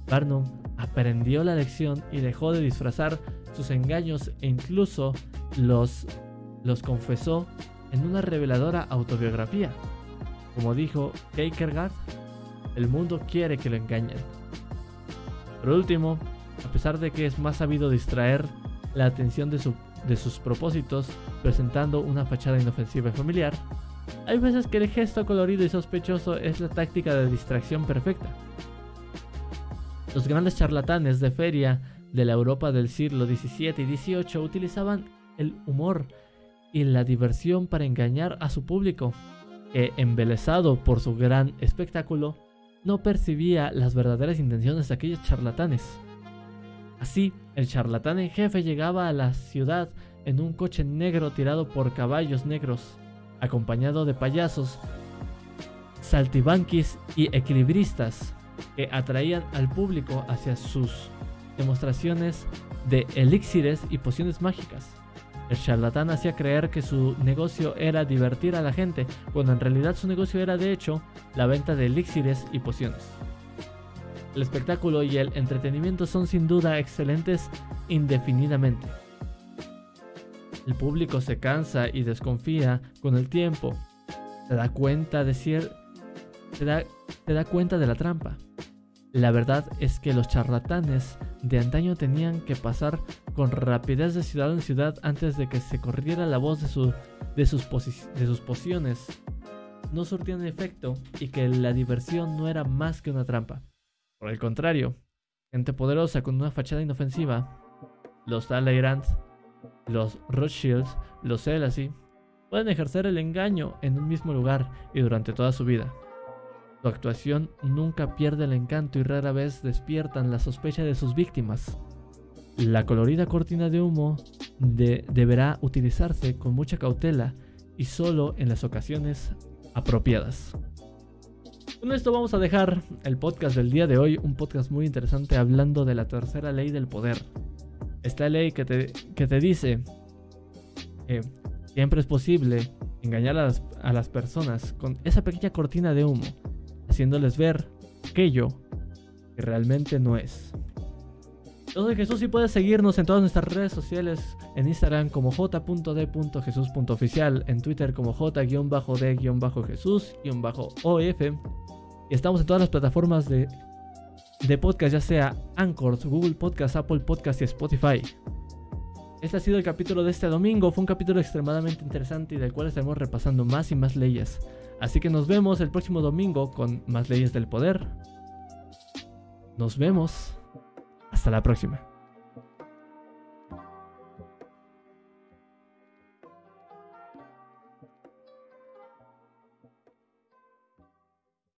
Barnum aprendió la lección y dejó de disfrazar sus engaños e incluso los, los confesó en una reveladora autobiografía. Como dijo Kierkegaard, el mundo quiere que lo engañen. Por último, a pesar de que es más sabido distraer la atención de, de sus propósitos presentando una fachada inofensiva y familiar, hay veces que el gesto colorido y sospechoso es la táctica de distracción perfecta. Los grandes charlatanes de feria de la Europa del siglo XVII y XVIII utilizaban el humor y la diversión para engañar a su público, que, embelesado por su gran espectáculo, no percibía las verdaderas intenciones de aquellos charlatanes. Así, el charlatán en jefe llegaba a la ciudad en un coche negro tirado por caballos negros, acompañado de payasos, saltibanquis y equilibristas que atraían al público hacia sus demostraciones de elixires y pociones mágicas. El charlatán hacía creer que su negocio era divertir a la gente, cuando en realidad su negocio era de hecho la venta de elixires y pociones. El espectáculo y el entretenimiento son sin duda excelentes indefinidamente. El público se cansa y desconfía con el tiempo. Se da cuenta de cier... se da, cuenta de la trampa. La verdad es que los charlatanes de antaño tenían que pasar con rapidez de ciudad en ciudad antes de que se corriera la voz de, de, sus, de sus pociones. No surtían efecto y que la diversión no era más que una trampa. Por el contrario, gente poderosa con una fachada inofensiva, los Talleyrand los Rothschilds, los Selassie, pueden ejercer el engaño en un mismo lugar y durante toda su vida. Su actuación nunca pierde el encanto y rara vez despiertan la sospecha de sus víctimas. La colorida cortina de humo deberá utilizarse con mucha cautela y solo en las ocasiones apropiadas. Con esto vamos a dejar el podcast del día de hoy, un podcast muy interesante hablando de la tercera ley del poder, esta ley que te, que te dice que siempre es posible engañar a las, a las personas con esa pequeña cortina de humo, haciéndoles ver aquello que realmente no es. Yo soy Jesús y puedes seguirnos en todas nuestras redes sociales, en Instagram como j.d.jesús.oficial, en Twitter como j-d-jesús-of, y estamos en todas las plataformas de de podcast, ya sea Anchor, Google Podcast, Apple Podcast y Spotify. Este ha sido el capítulo de este domingo. Fue un capítulo extremadamente interesante y del cual estaremos repasando más y más leyes. Así que nos vemos el próximo domingo con más leyes del poder. Nos vemos. Hasta la próxima.